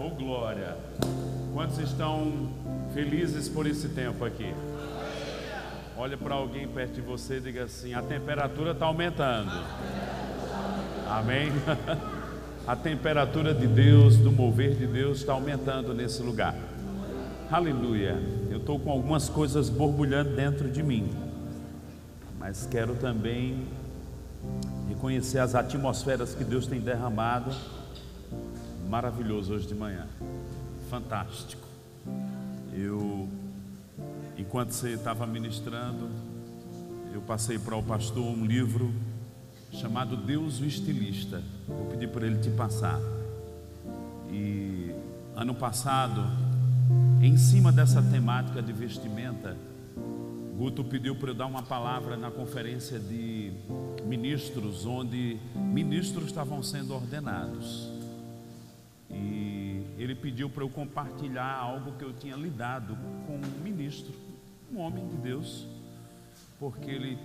Oh glória! Quantos estão felizes por esse tempo aqui? Olha para alguém perto de você e diga assim: a temperatura está aumentando. Amém? A temperatura de Deus, do mover de Deus, está aumentando nesse lugar. Aleluia. Eu estou com algumas coisas borbulhando dentro de mim, mas quero também reconhecer as atmosferas que Deus tem derramado. Maravilhoso hoje de manhã, fantástico. Eu, enquanto você estava ministrando, eu passei para o pastor um livro chamado Deus o Estilista. Vou pedir para ele te passar. E ano passado, em cima dessa temática de vestimenta, Guto pediu para eu dar uma palavra na conferência de ministros, onde ministros estavam sendo ordenados. Ele pediu para eu compartilhar algo que eu tinha lidado com um ministro, um homem de Deus, porque ele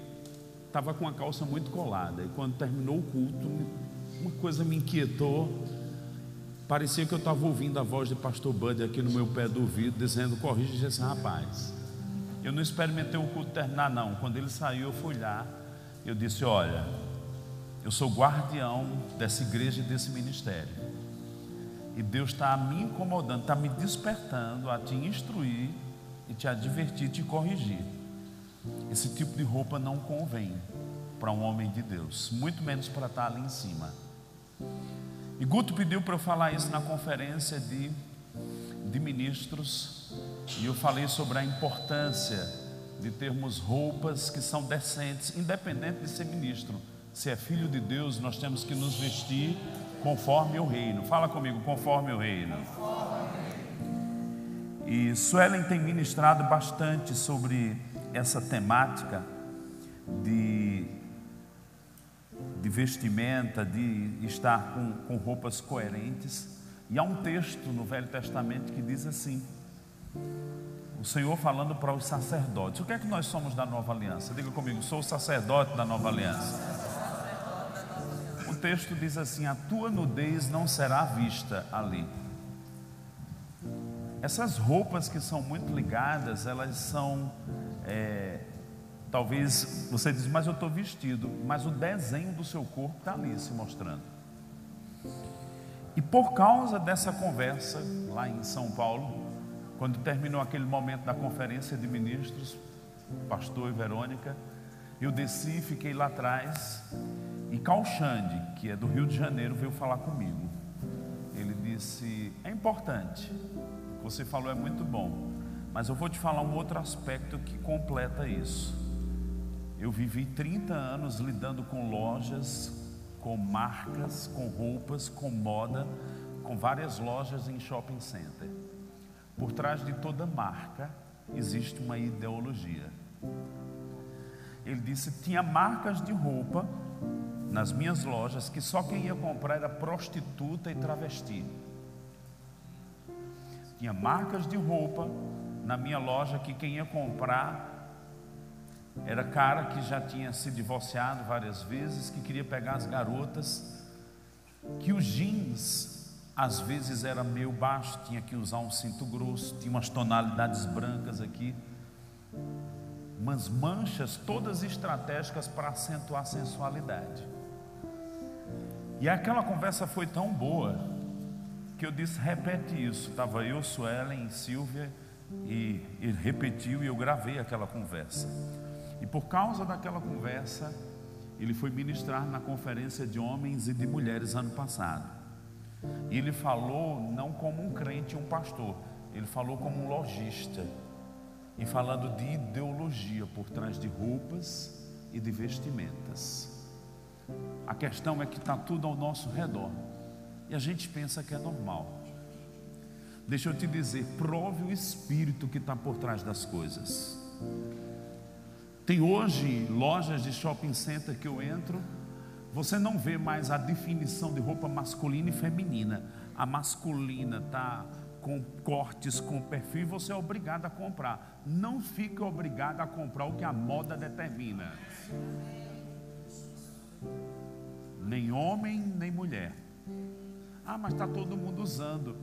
estava com a calça muito colada. E quando terminou o culto, uma coisa me inquietou. Parecia que eu estava ouvindo a voz de pastor Bud aqui no meu pé do ouvido, dizendo: corrige esse rapaz. Eu não experimentei o culto terminar, não. Quando ele saiu, eu fui lá. Eu disse: Olha, eu sou guardião dessa igreja e desse ministério. E Deus está me incomodando, está me despertando a te instruir e te advertir, te corrigir. Esse tipo de roupa não convém para um homem de Deus, muito menos para estar ali em cima. E Guto pediu para eu falar isso na conferência de, de ministros, e eu falei sobre a importância de termos roupas que são decentes, independente de ser ministro. Se é filho de Deus, nós temos que nos vestir conforme o reino. Fala comigo, conforme o reino. E Suelen tem ministrado bastante sobre essa temática de, de vestimenta, de estar com, com roupas coerentes. E há um texto no Velho Testamento que diz assim: o Senhor falando para os sacerdotes. O que é que nós somos da nova aliança? Diga comigo, sou o sacerdote da nova aliança. Texto diz assim: a tua nudez não será vista ali. Essas roupas que são muito ligadas, elas são é, talvez você diz, mas eu estou vestido, mas o desenho do seu corpo está ali se mostrando. E por causa dessa conversa lá em São Paulo, quando terminou aquele momento da conferência de ministros, pastor e Verônica, eu desci, fiquei lá atrás e Calxande, que é do Rio de Janeiro, veio falar comigo. Ele disse: É importante, o que você falou é muito bom, mas eu vou te falar um outro aspecto que completa isso. Eu vivi 30 anos lidando com lojas, com marcas, com roupas, com moda, com várias lojas em shopping center. Por trás de toda marca existe uma ideologia. Ele disse: tinha marcas de roupa nas minhas lojas que só quem ia comprar era prostituta e travesti. Tinha marcas de roupa na minha loja que quem ia comprar era cara que já tinha se divorciado várias vezes, que queria pegar as garotas, que os jeans às vezes era meio baixo, tinha que usar um cinto grosso, tinha umas tonalidades brancas aqui, umas manchas todas estratégicas para acentuar a sensualidade. E aquela conversa foi tão boa que eu disse: repete isso. Estava eu, Suelen, Silvia e ele repetiu e eu gravei aquela conversa. E por causa daquela conversa, ele foi ministrar na conferência de homens e de mulheres ano passado. E ele falou não como um crente, um pastor, ele falou como um lojista. E falando de ideologia por trás de roupas e de vestimentas. A questão é que está tudo ao nosso redor. E a gente pensa que é normal. Deixa eu te dizer, prove o espírito que está por trás das coisas. Tem hoje lojas de shopping center que eu entro, você não vê mais a definição de roupa masculina e feminina. A masculina está com cortes, com perfil, você é obrigado a comprar. Não fica obrigado a comprar o que a moda determina. Nem homem, nem mulher. Ah, mas está todo mundo usando.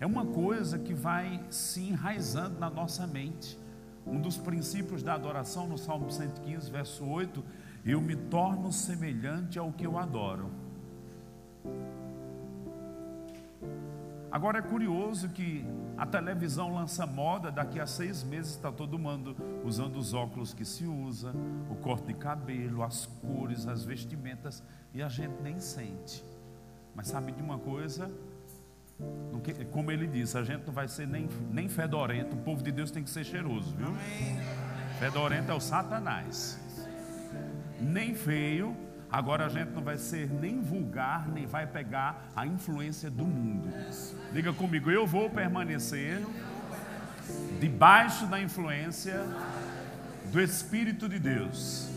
É uma coisa que vai se enraizando na nossa mente. Um dos princípios da adoração, no Salmo 115, verso 8, eu me torno semelhante ao que eu adoro. Agora é curioso que a televisão lança moda, daqui a seis meses está todo mundo usando os óculos que se usa, o corte de cabelo, as cores, as vestimentas, e a gente nem sente. Mas sabe de uma coisa? Como ele disse, a gente não vai ser nem, nem fedorento, o povo de Deus tem que ser cheiroso, viu? Fedorento é o Satanás. Nem feio, Agora a gente não vai ser nem vulgar, nem vai pegar a influência do mundo. Diga comigo, eu vou permanecer debaixo da influência do Espírito de Deus.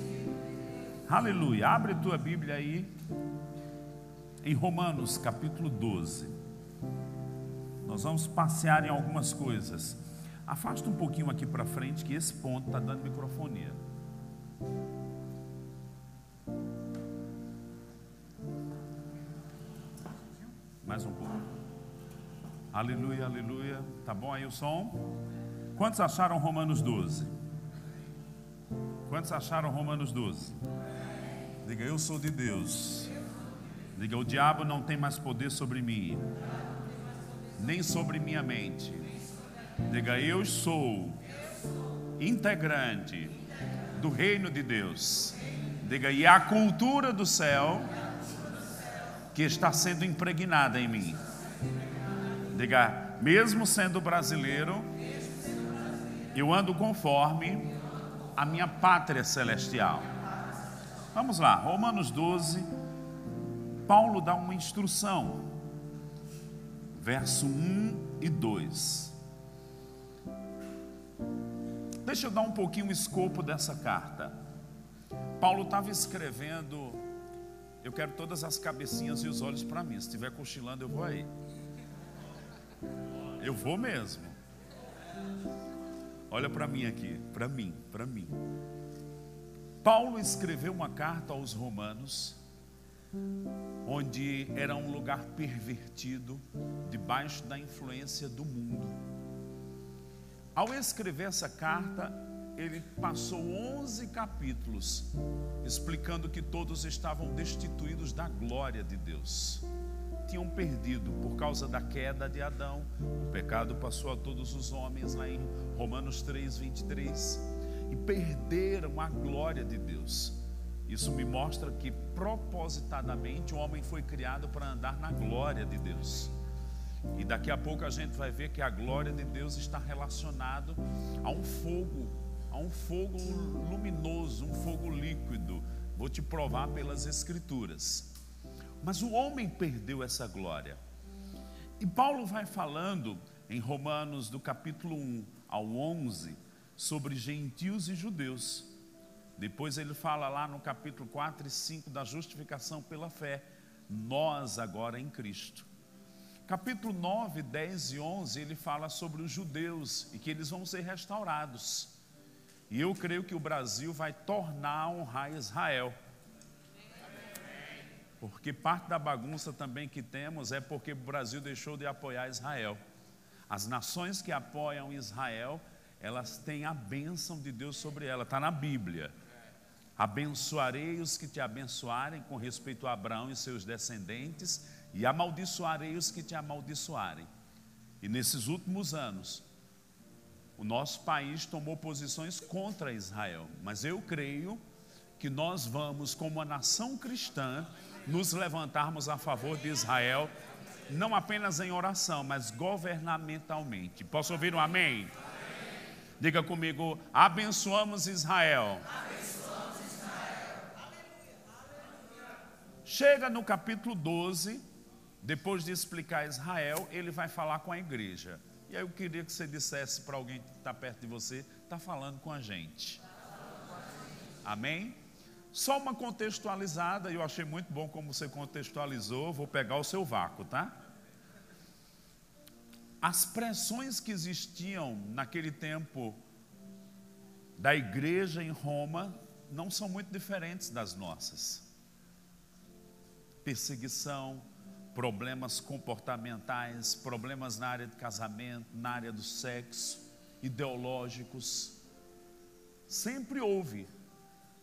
Aleluia. Abre tua Bíblia aí em Romanos capítulo 12. Nós vamos passear em algumas coisas. Afasta um pouquinho aqui para frente, que esse ponto está dando microfonia. Mais um pouco. Aleluia, aleluia. Tá bom aí o som? Quantos acharam Romanos 12? Quantos acharam Romanos 12? Diga, eu sou de Deus. Diga, o diabo não tem mais poder sobre mim, nem sobre minha mente. Diga, eu sou integrante do reino de Deus. Diga, e a cultura do céu que está sendo impregnada em mim. Diga, mesmo sendo brasileiro, eu ando conforme a minha pátria celestial. Vamos lá, Romanos 12, Paulo dá uma instrução, verso 1 e 2. Deixa eu dar um pouquinho o escopo dessa carta. Paulo estava escrevendo eu quero todas as cabecinhas e os olhos para mim. Se estiver cochilando, eu vou aí. Eu vou mesmo. Olha para mim aqui, para mim, para mim. Paulo escreveu uma carta aos Romanos, onde era um lugar pervertido, debaixo da influência do mundo. Ao escrever essa carta, ele passou 11 capítulos explicando que todos estavam destituídos da glória de Deus. Tinham perdido por causa da queda de Adão. O pecado passou a todos os homens, lá em Romanos 3, 23. E perderam a glória de Deus. Isso me mostra que propositadamente o homem foi criado para andar na glória de Deus. E daqui a pouco a gente vai ver que a glória de Deus está relacionado a um fogo a um fogo luminoso, um fogo líquido. Vou te provar pelas Escrituras. Mas o homem perdeu essa glória. E Paulo vai falando em Romanos, do capítulo 1 ao 11, sobre gentios e judeus. Depois ele fala lá no capítulo 4 e 5 da justificação pela fé. Nós agora em Cristo. Capítulo 9, 10 e 11, ele fala sobre os judeus e que eles vão ser restaurados. E eu creio que o Brasil vai tornar a honrar Israel. Porque parte da bagunça também que temos é porque o Brasil deixou de apoiar Israel. As nações que apoiam Israel, elas têm a bênção de Deus sobre ela, está na Bíblia. Abençoarei os que te abençoarem com respeito a Abraão e seus descendentes, e amaldiçoarei os que te amaldiçoarem. E nesses últimos anos, o nosso país tomou posições contra Israel, mas eu creio que nós vamos, como uma nação cristã, nos levantarmos a favor de Israel, não apenas em oração, mas governamentalmente. Posso ouvir um amém? amém. Diga comigo: abençoamos Israel. abençoamos Israel. Chega no capítulo 12, depois de explicar Israel, ele vai falar com a igreja. E aí eu queria que você dissesse para alguém que está perto de você, está falando com a gente. Amém? Só uma contextualizada, eu achei muito bom como você contextualizou, vou pegar o seu vácuo, tá? As pressões que existiam naquele tempo da igreja em Roma não são muito diferentes das nossas. Perseguição, problemas comportamentais, problemas na área de casamento, na área do sexo, ideológicos. Sempre houve,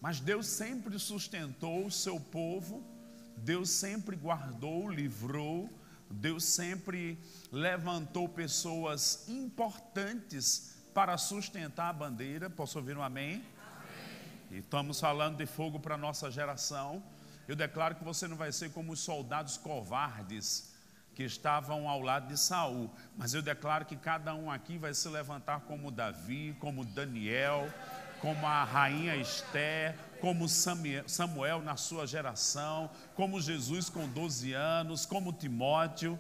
mas Deus sempre sustentou o seu povo, Deus sempre guardou, livrou, Deus sempre levantou pessoas importantes para sustentar a bandeira. Posso ouvir um amém? amém. E estamos falando de fogo para a nossa geração. Eu declaro que você não vai ser como os soldados covardes que estavam ao lado de Saul, mas eu declaro que cada um aqui vai se levantar como Davi, como Daniel, como a rainha Esther, como Samuel na sua geração, como Jesus com 12 anos, como Timóteo.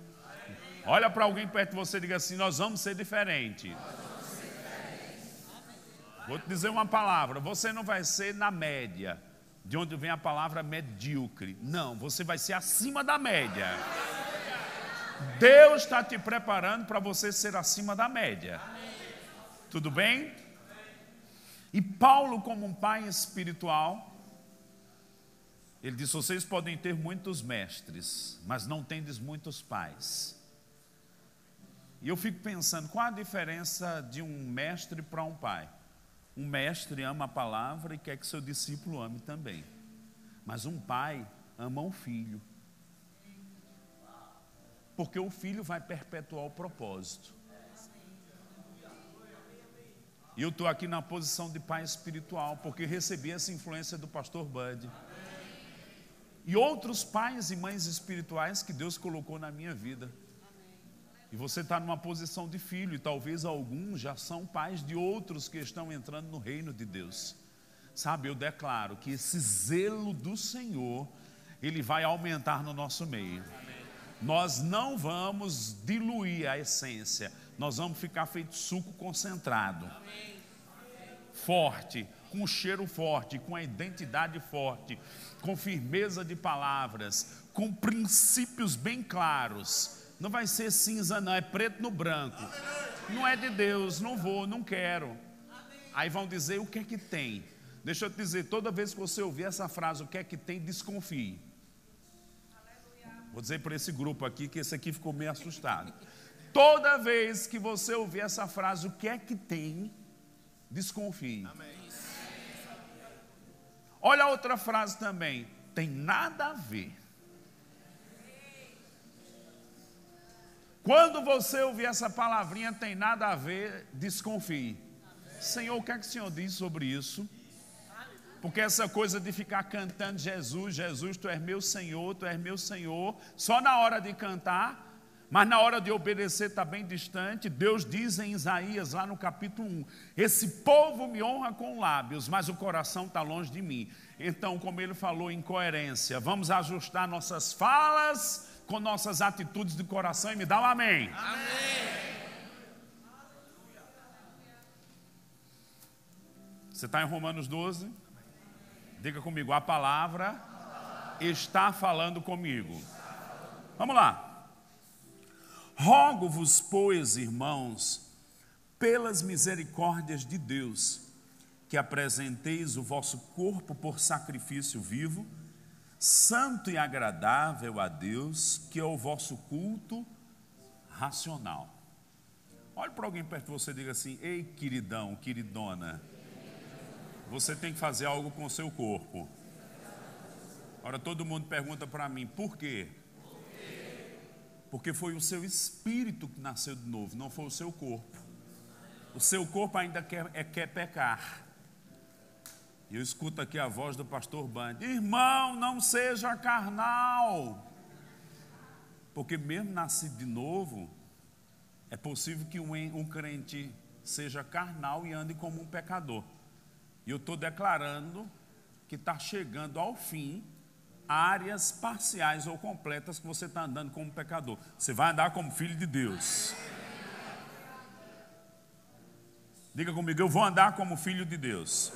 Olha para alguém perto de você e diga assim: Nós vamos ser diferentes. Vou te dizer uma palavra: você não vai ser na média, de onde vem a palavra medíocre. Não, você vai ser acima da média. Deus está te preparando para você ser acima da média. Tudo bem? E Paulo, como um pai espiritual, ele disse: Vocês podem ter muitos mestres, mas não tendes muitos pais. E eu fico pensando: qual a diferença de um mestre para um pai? Um mestre ama a palavra e quer que seu discípulo ame também. Mas um pai ama o filho. Porque o filho vai perpetuar o propósito. E eu estou aqui na posição de pai espiritual, porque recebi essa influência do pastor Bud. E outros pais e mães espirituais que Deus colocou na minha vida. E você está numa posição de filho, e talvez alguns já são pais de outros que estão entrando no reino de Deus. Sabe, eu declaro que esse zelo do Senhor, ele vai aumentar no nosso meio. Nós não vamos diluir a essência, nós vamos ficar feito suco concentrado. Forte, com cheiro forte, com a identidade forte, com firmeza de palavras, com princípios bem claros não vai ser cinza, não, é preto no branco. Não é de Deus, não vou, não quero. Aí vão dizer o que é que tem. Deixa eu te dizer, toda vez que você ouvir essa frase, o que é que tem, desconfie. Vou dizer para esse grupo aqui que esse aqui ficou meio assustado. Toda vez que você ouvir essa frase, o que é que tem, desconfie. Olha a outra frase também. Tem nada a ver. Quando você ouvir essa palavrinha, tem nada a ver, desconfie. Senhor, o que é que o Senhor diz sobre isso? Porque essa coisa de ficar cantando Jesus, Jesus, tu és meu Senhor, tu és meu Senhor, só na hora de cantar, mas na hora de obedecer está bem distante. Deus diz em Isaías, lá no capítulo 1: Esse povo me honra com lábios, mas o coração está longe de mim. Então, como ele falou em coerência, vamos ajustar nossas falas com nossas atitudes de coração e me dá um amém. Amém. Você está em Romanos 12? Diga comigo, a palavra está falando comigo. Vamos lá. Rogo-vos, pois, irmãos, pelas misericórdias de Deus, que apresenteis o vosso corpo por sacrifício vivo santo e agradável a Deus, que é o vosso culto racional. Olhe para alguém perto de você e diga assim: Ei, queridão, queridona, você tem que fazer algo com o seu corpo. Ora, todo mundo pergunta para mim: por quê? Porque foi o seu espírito que nasceu de novo, não foi o seu corpo. O seu corpo ainda quer, é, quer pecar. Eu escuto aqui a voz do pastor Band: Irmão, não seja carnal. Porque mesmo nascido de novo, é possível que um, um crente seja carnal e ande como um pecador. E eu estou declarando que está chegando ao fim áreas parciais ou completas que você está andando como pecador. Você vai andar como filho de Deus. Diga comigo, eu vou andar como filho de Deus.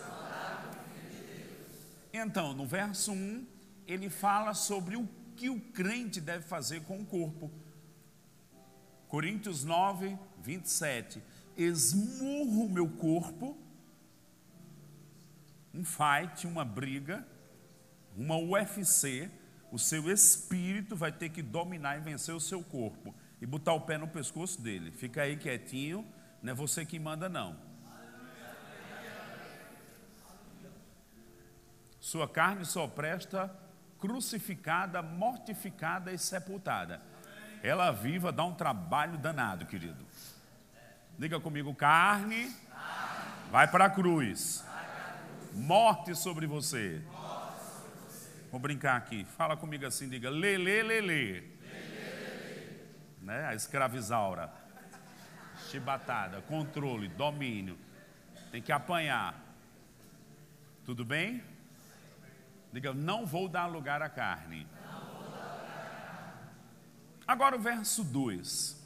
Então, no verso 1, ele fala sobre o que o crente deve fazer com o corpo. Coríntios 9, 27. Esmurro o meu corpo, um fight, uma briga, uma UFC, o seu espírito vai ter que dominar e vencer o seu corpo e botar o pé no pescoço dele. Fica aí quietinho, não é você que manda, não. Sua carne só presta crucificada, mortificada e sepultada. Ela viva dá um trabalho danado, querido. Diga comigo: carne, vai para a cruz, morte sobre você. Vou brincar aqui. Fala comigo assim, diga lele, lele. Né? A escravizaura. Chibatada, controle, domínio. Tem que apanhar. Tudo bem? Diga, não vou dar lugar à carne. Agora o verso 2: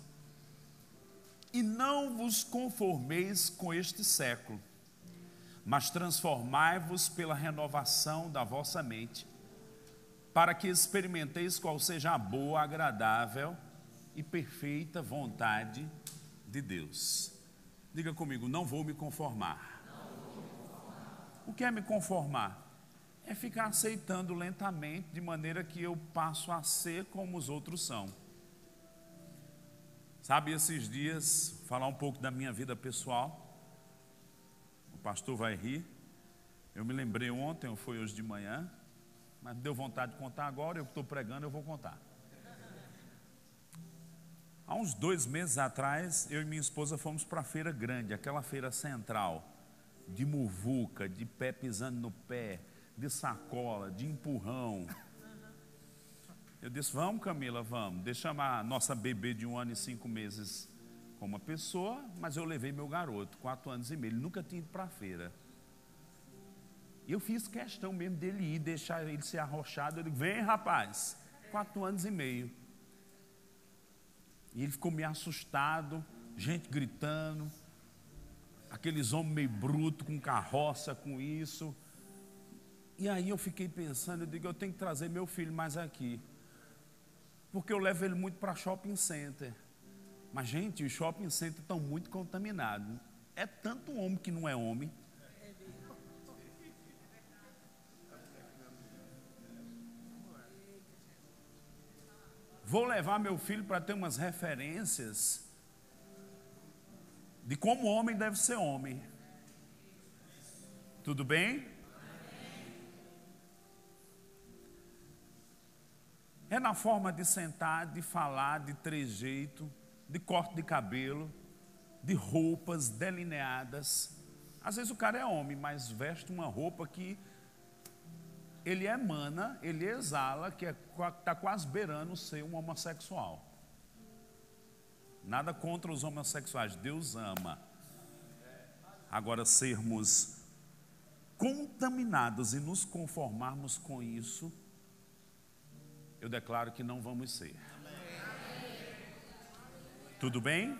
E não vos conformeis com este século, mas transformai-vos pela renovação da vossa mente, para que experimenteis qual seja a boa, agradável e perfeita vontade de Deus. Diga comigo, não vou me conformar. Vou me conformar. O que é me conformar? É ficar aceitando lentamente, de maneira que eu passo a ser como os outros são. Sabe, esses dias, falar um pouco da minha vida pessoal. O pastor vai rir. Eu me lembrei ontem, ou foi hoje de manhã, mas deu vontade de contar agora. Eu estou pregando, eu vou contar. Há uns dois meses atrás, eu e minha esposa fomos para a feira grande, aquela feira central, de muvuca, de pé pisando no pé, de sacola, de empurrão. Eu disse: Vamos, Camila, vamos. Deixamos a nossa bebê de um ano e cinco meses com uma pessoa, mas eu levei meu garoto, quatro anos e meio. Ele nunca tinha ido para a feira. Eu fiz questão mesmo dele ir, deixar ele ser arrochado. Eu digo: Vem, rapaz, quatro anos e meio. E ele ficou meio assustado, gente gritando, aqueles homens meio brutos, com carroça, com isso. E aí eu fiquei pensando, eu digo, eu tenho que trazer meu filho mais aqui porque eu levo ele muito para shopping center. Mas, gente, os shopping centers estão muito contaminados. É tanto homem que não é homem. Vou levar meu filho para ter umas referências de como homem deve ser homem. Tudo bem? É na forma de sentar, de falar, de trejeito, de corte de cabelo, de roupas delineadas. Às vezes o cara é homem, mas veste uma roupa que ele emana, ele exala, que está é, tá quase beirando ser um homossexual. Nada contra os homossexuais, Deus ama. Agora, sermos contaminados e nos conformarmos com isso, eu declaro que não vamos ser. Tudo bem?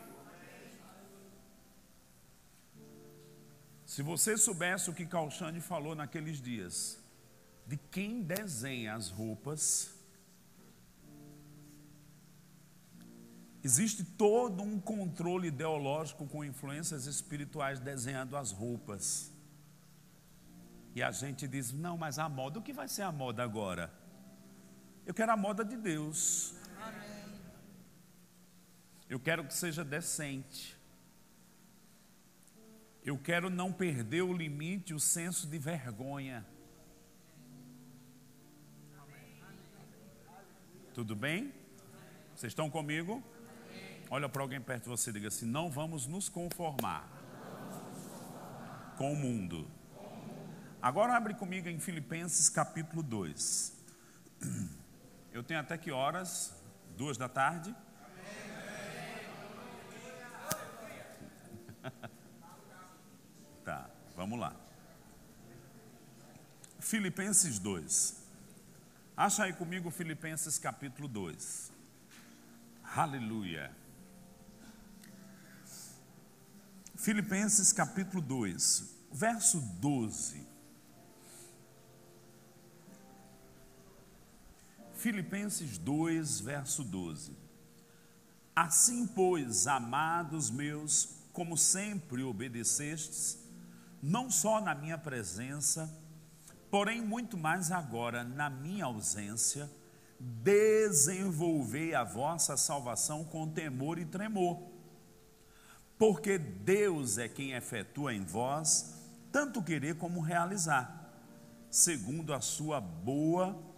Se você soubesse o que Calxane falou naqueles dias, de quem desenha as roupas, existe todo um controle ideológico com influências espirituais desenhando as roupas. E a gente diz: não, mas a moda, o que vai ser a moda agora? Eu quero a moda de Deus. Eu quero que seja decente. Eu quero não perder o limite, o senso de vergonha. Tudo bem? Vocês estão comigo? Olha para alguém perto de você e diga assim: não vamos nos conformar com o mundo. Agora abre comigo em Filipenses capítulo 2. Eu tenho até que horas? Duas da tarde? tá, vamos lá. Filipenses 2. Acha aí comigo Filipenses capítulo 2. Aleluia. Filipenses capítulo 2, verso 12. Filipenses 2, verso 12. Assim, pois, amados meus, como sempre obedecestes, não só na minha presença, porém muito mais agora na minha ausência, desenvolvei a vossa salvação com temor e tremor, porque Deus é quem efetua em vós tanto querer como realizar, segundo a sua boa vontade.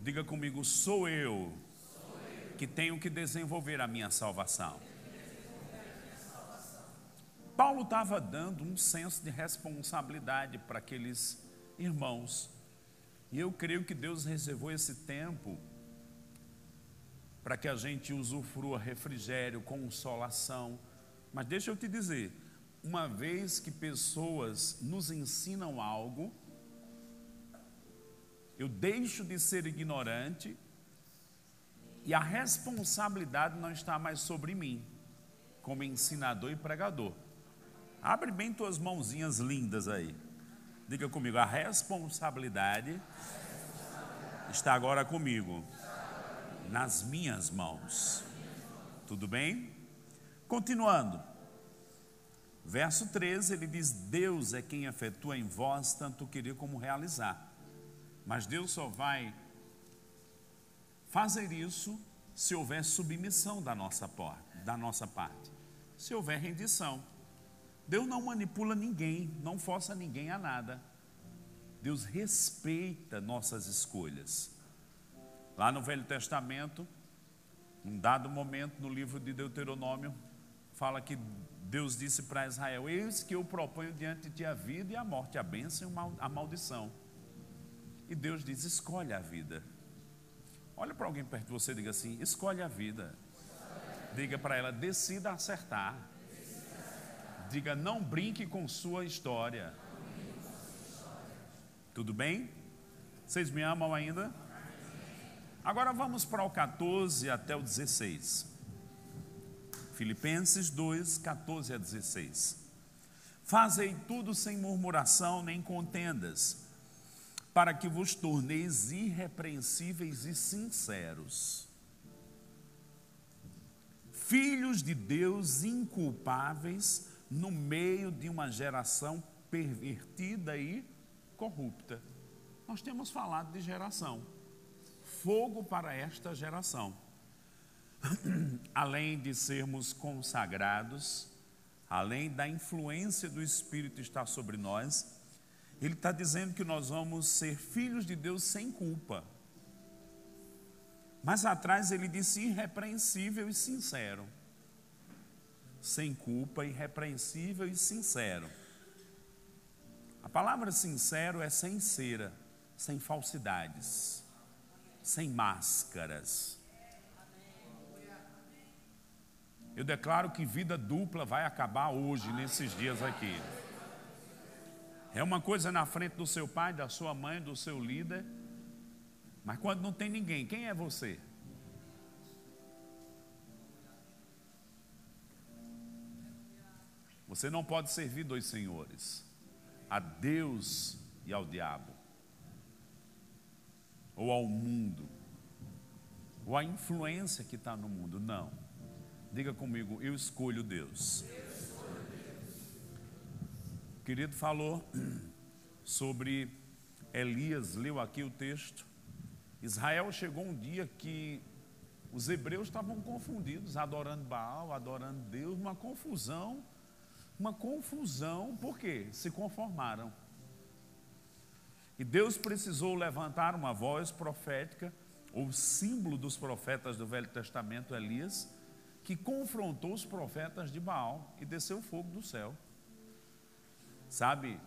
Diga comigo, sou eu que tenho que desenvolver a minha salvação. Paulo estava dando um senso de responsabilidade para aqueles irmãos. E eu creio que Deus reservou esse tempo para que a gente usufrua refrigério, consolação. Mas deixa eu te dizer, uma vez que pessoas nos ensinam algo, eu deixo de ser ignorante e a responsabilidade não está mais sobre mim, como ensinador e pregador. Abre bem tuas mãozinhas lindas aí. Diga comigo, a responsabilidade está agora comigo, nas minhas mãos. Tudo bem? Continuando. Verso 13, ele diz: Deus é quem efetua em vós tanto querer como realizar. Mas Deus só vai fazer isso se houver submissão da nossa, da nossa parte, se houver rendição. Deus não manipula ninguém, não força ninguém a nada. Deus respeita nossas escolhas. Lá no Velho Testamento, num dado momento no livro de Deuteronômio, fala que Deus disse para Israel: Eis que eu proponho diante de ti a vida e a morte, a bênção e a maldição. E Deus diz: escolhe a vida. Olha para alguém perto de você e diga assim: escolhe a vida. Diga para ela: decida acertar. Diga, não brinque com sua história. Tudo bem? Vocês me amam ainda? Agora vamos para o 14 até o 16. Filipenses 2, 14 a 16. Fazei tudo sem murmuração nem contendas, para que vos torneis irrepreensíveis e sinceros filhos de Deus inculpáveis, no meio de uma geração pervertida e corrupta. Nós temos falado de geração. Fogo para esta geração. além de sermos consagrados, além da influência do Espírito estar sobre nós, ele está dizendo que nós vamos ser filhos de Deus sem culpa. Mas atrás ele disse irrepreensível e sincero sem culpa, irrepreensível e sincero. A palavra sincero é sem cera, sem falsidades, sem máscaras. Eu declaro que vida dupla vai acabar hoje, nesses dias aqui. É uma coisa na frente do seu pai, da sua mãe, do seu líder, mas quando não tem ninguém, quem é você? Você não pode servir dois senhores, a Deus e ao diabo, ou ao mundo, ou à influência que está no mundo. Não. Diga comigo, eu escolho Deus. O querido falou sobre Elias, leu aqui o texto. Israel chegou um dia que os hebreus estavam confundidos, adorando Baal, adorando Deus, uma confusão uma confusão, porque se conformaram. E Deus precisou levantar uma voz profética, o símbolo dos profetas do Velho Testamento, Elias, que confrontou os profetas de Baal e desceu fogo do céu. Sabe,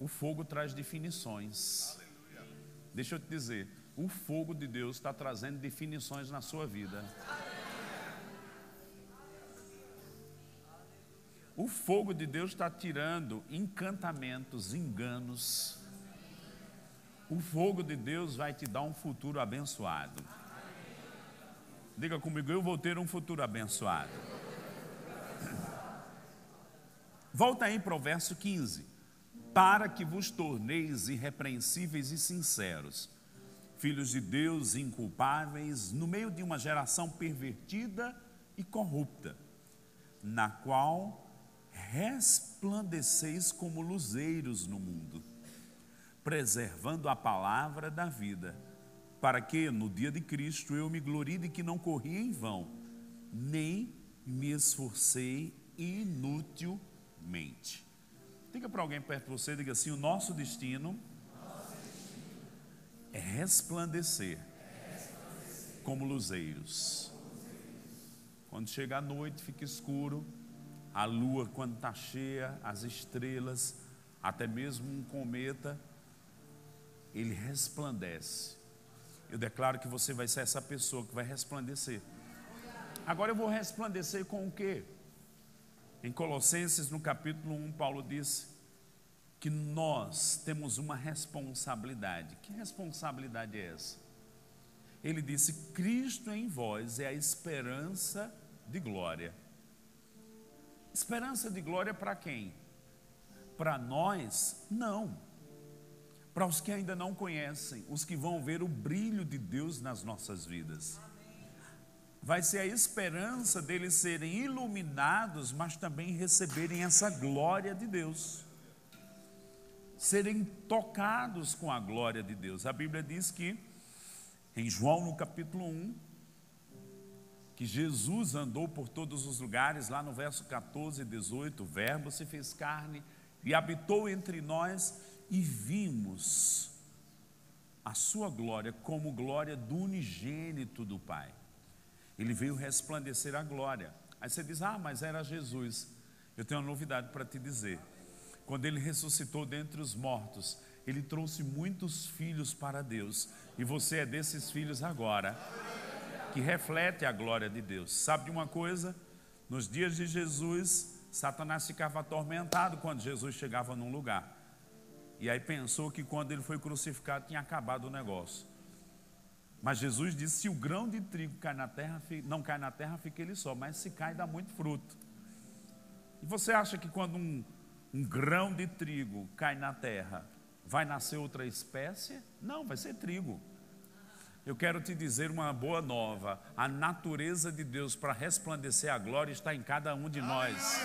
o fogo traz definições. Aleluia. Deixa eu te dizer, o fogo de Deus está trazendo definições na sua vida. O fogo de Deus está tirando encantamentos, enganos. O fogo de Deus vai te dar um futuro abençoado. Diga comigo, eu vou ter um futuro abençoado. Volta aí para o verso 15. Para que vos torneis irrepreensíveis e sinceros, filhos de Deus inculpáveis, no meio de uma geração pervertida e corrupta, na qual resplandeceis como luzeiros no mundo, preservando a palavra da vida, para que no dia de Cristo eu me glorie de que não corri em vão, nem me esforcei inutilmente. Diga para alguém perto de você, diga assim: o nosso destino é resplandecer como luzeiros. Quando chega a noite, fica escuro, a lua, quando está cheia, as estrelas, até mesmo um cometa, ele resplandece. Eu declaro que você vai ser essa pessoa que vai resplandecer. Agora eu vou resplandecer com o quê? Em Colossenses, no capítulo 1, Paulo disse que nós temos uma responsabilidade. Que responsabilidade é essa? Ele disse: Cristo em vós é a esperança de glória. Esperança de glória para quem? Para nós, não. Para os que ainda não conhecem, os que vão ver o brilho de Deus nas nossas vidas. Vai ser a esperança deles serem iluminados, mas também receberem essa glória de Deus. Serem tocados com a glória de Deus. A Bíblia diz que, em João no capítulo 1, que Jesus andou por todos os lugares, lá no verso 14 e 18, o Verbo se fez carne e habitou entre nós, e vimos a sua glória como glória do unigênito do Pai. Ele veio resplandecer a glória. Aí você diz: Ah, mas era Jesus. Eu tenho uma novidade para te dizer. Quando ele ressuscitou dentre os mortos, ele trouxe muitos filhos para Deus. E você é desses filhos agora que reflete a glória de Deus. Sabe de uma coisa? Nos dias de Jesus, Satanás ficava atormentado quando Jesus chegava num lugar. E aí pensou que quando ele foi crucificado tinha acabado o negócio. Mas Jesus disse: se o grão de trigo cai na terra, não cai na terra, fica ele só, mas se cai, dá muito fruto. E você acha que quando um, um grão de trigo cai na terra, vai nascer outra espécie? Não, vai ser trigo. Eu quero te dizer uma boa nova: a natureza de Deus para resplandecer a glória está em cada um de nós.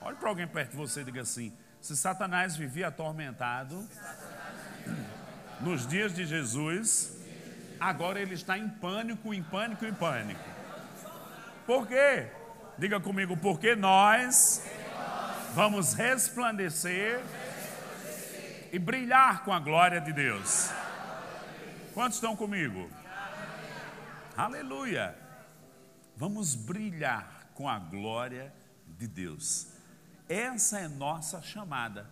Olhe para alguém perto de você e diga assim: se Satanás vivia atormentado nos dias de Jesus, agora ele está em pânico, em pânico, em pânico. Por quê? Diga comigo, porque nós vamos resplandecer e brilhar com a glória de Deus. Quantos estão comigo? Aleluia. Vamos brilhar com a glória de Deus. Essa é nossa chamada.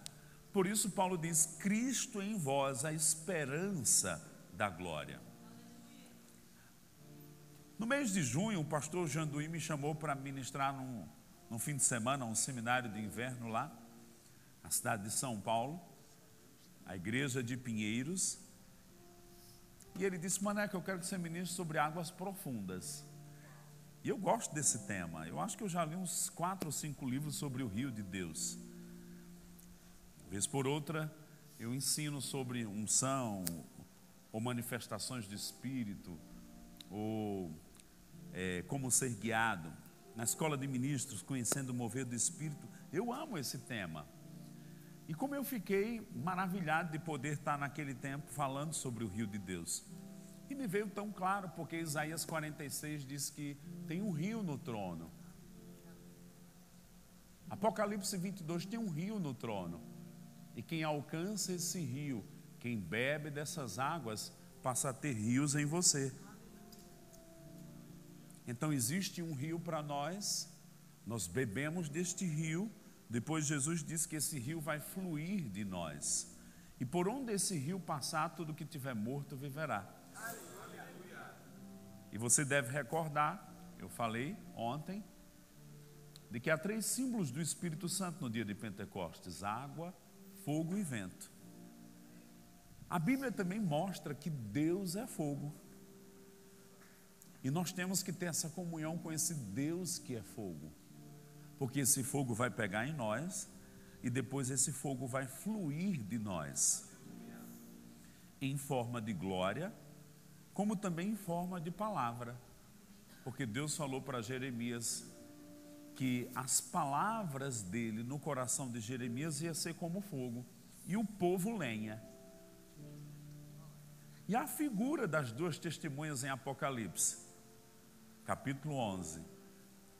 Por isso, Paulo diz: Cristo em vós, a esperança da glória. No mês de junho, o pastor Janduí me chamou para ministrar num, num fim de semana, um seminário de inverno lá, na cidade de São Paulo, a igreja de Pinheiros. E ele disse: Mané, eu quero que você ministre sobre águas profundas. E eu gosto desse tema. Eu acho que eu já li uns quatro ou cinco livros sobre o rio de Deus. Vez por outra, eu ensino sobre unção, ou manifestações de espírito, ou é, como ser guiado. Na escola de ministros, conhecendo o mover do espírito, eu amo esse tema. E como eu fiquei maravilhado de poder estar naquele tempo falando sobre o rio de Deus. E me veio tão claro, porque Isaías 46 diz que tem um rio no trono. Apocalipse 22 tem um rio no trono. E quem alcança esse rio, quem bebe dessas águas, passa a ter rios em você. Então existe um rio para nós, nós bebemos deste rio depois Jesus disse que esse rio vai fluir de nós. E por onde esse rio passar, tudo que tiver morto viverá. E você deve recordar, eu falei ontem, de que há três símbolos do Espírito Santo no dia de Pentecostes: água, fogo e vento. A Bíblia também mostra que Deus é fogo. E nós temos que ter essa comunhão com esse Deus que é fogo porque esse fogo vai pegar em nós e depois esse fogo vai fluir de nós em forma de glória, como também em forma de palavra. Porque Deus falou para Jeremias que as palavras dele no coração de Jeremias ia ser como fogo e o povo lenha. E a figura das duas testemunhas em Apocalipse, capítulo 11,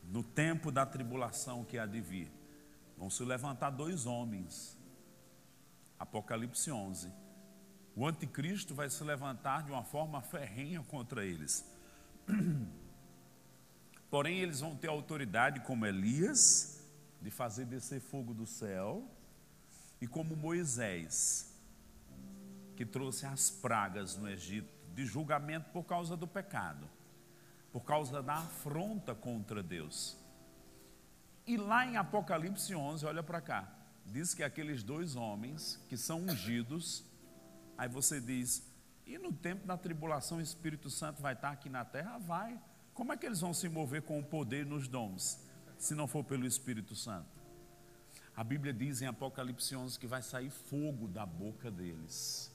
no tempo da tribulação que há de vir, vão se levantar dois homens. Apocalipse 11. O anticristo vai se levantar de uma forma ferrenha contra eles. Porém, eles vão ter autoridade como Elias, de fazer descer fogo do céu, e como Moisés, que trouxe as pragas no Egito de julgamento por causa do pecado, por causa da afronta contra Deus. E lá em Apocalipse 11, olha para cá, diz que aqueles dois homens que são ungidos, aí você diz, e no tempo da tribulação o Espírito Santo vai estar aqui na terra? Vai. Como é que eles vão se mover com o poder nos dons, se não for pelo Espírito Santo? A Bíblia diz em Apocalipse 11 que vai sair fogo da boca deles.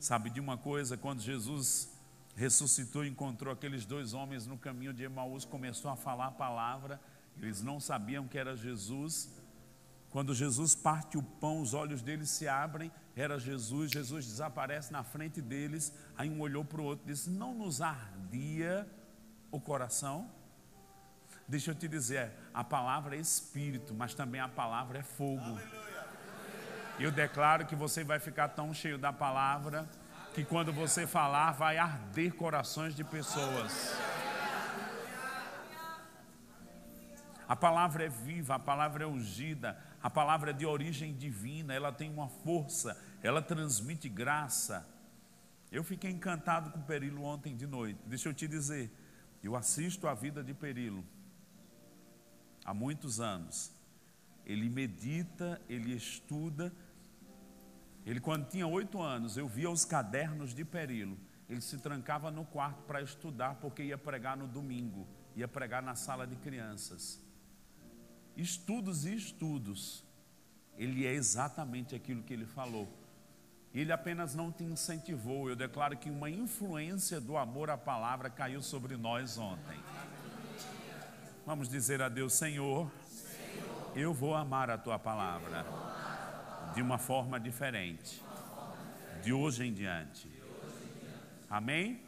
Sabe de uma coisa? Quando Jesus ressuscitou e encontrou aqueles dois homens no caminho de Emaús, começou a falar a palavra, eles não sabiam que era Jesus. Quando Jesus parte o pão, os olhos deles se abrem, era Jesus, Jesus desaparece na frente deles. Aí um olhou para o outro e disse: Não nos ardia o coração? Deixa eu te dizer, a palavra é espírito, mas também a palavra é fogo. Aleluia. Eu declaro que você vai ficar tão cheio da palavra que quando você falar vai arder corações de pessoas. A palavra é viva, a palavra é ungida, a palavra é de origem divina, ela tem uma força, ela transmite graça. Eu fiquei encantado com Perilo ontem de noite. Deixa eu te dizer, eu assisto a vida de Perilo há muitos anos. Ele medita, ele estuda, ele, quando tinha oito anos, eu via os cadernos de Perilo. Ele se trancava no quarto para estudar, porque ia pregar no domingo, ia pregar na sala de crianças. Estudos e estudos. Ele é exatamente aquilo que ele falou. Ele apenas não te incentivou. Eu declaro que uma influência do amor à palavra caiu sobre nós ontem. Vamos dizer a Deus, Senhor, eu vou amar a tua palavra de uma forma diferente, de hoje em diante. Amém?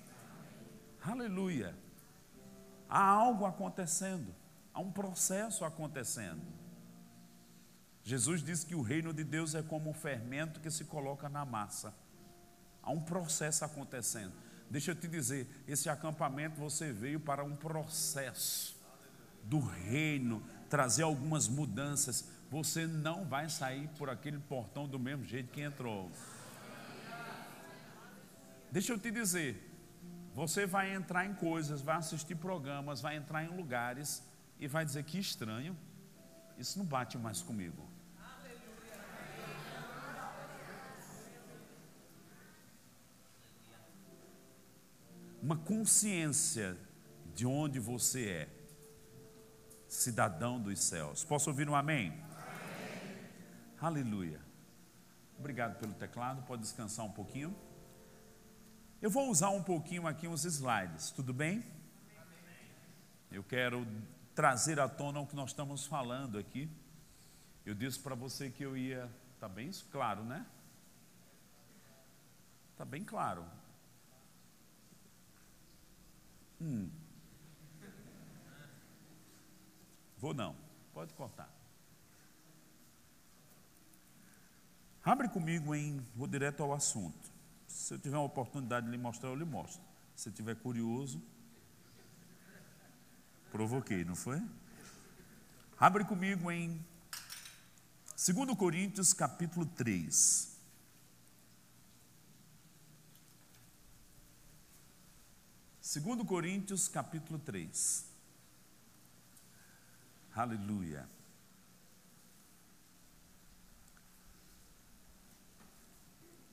Aleluia. Há algo acontecendo, há um processo acontecendo. Jesus disse que o reino de Deus é como um fermento que se coloca na massa. Há um processo acontecendo. Deixa eu te dizer, esse acampamento você veio para um processo do reino, trazer algumas mudanças você não vai sair por aquele portão do mesmo jeito que entrou. Deixa eu te dizer, você vai entrar em coisas, vai assistir programas, vai entrar em lugares e vai dizer que estranho, isso não bate mais comigo. Uma consciência de onde você é, cidadão dos céus. Posso ouvir um amém? Aleluia. Obrigado pelo teclado, pode descansar um pouquinho. Eu vou usar um pouquinho aqui uns slides, tudo bem? Eu quero trazer à tona o que nós estamos falando aqui. Eu disse para você que eu ia. Está bem? Claro, né? Está bem claro. Hum. Vou não, pode cortar. Abre comigo em, vou direto ao assunto. Se eu tiver uma oportunidade de lhe mostrar, eu lhe mostro. Se tiver curioso, provoquei, não foi? Abre comigo em 2 Coríntios capítulo 3. Segundo Coríntios capítulo 3. Aleluia.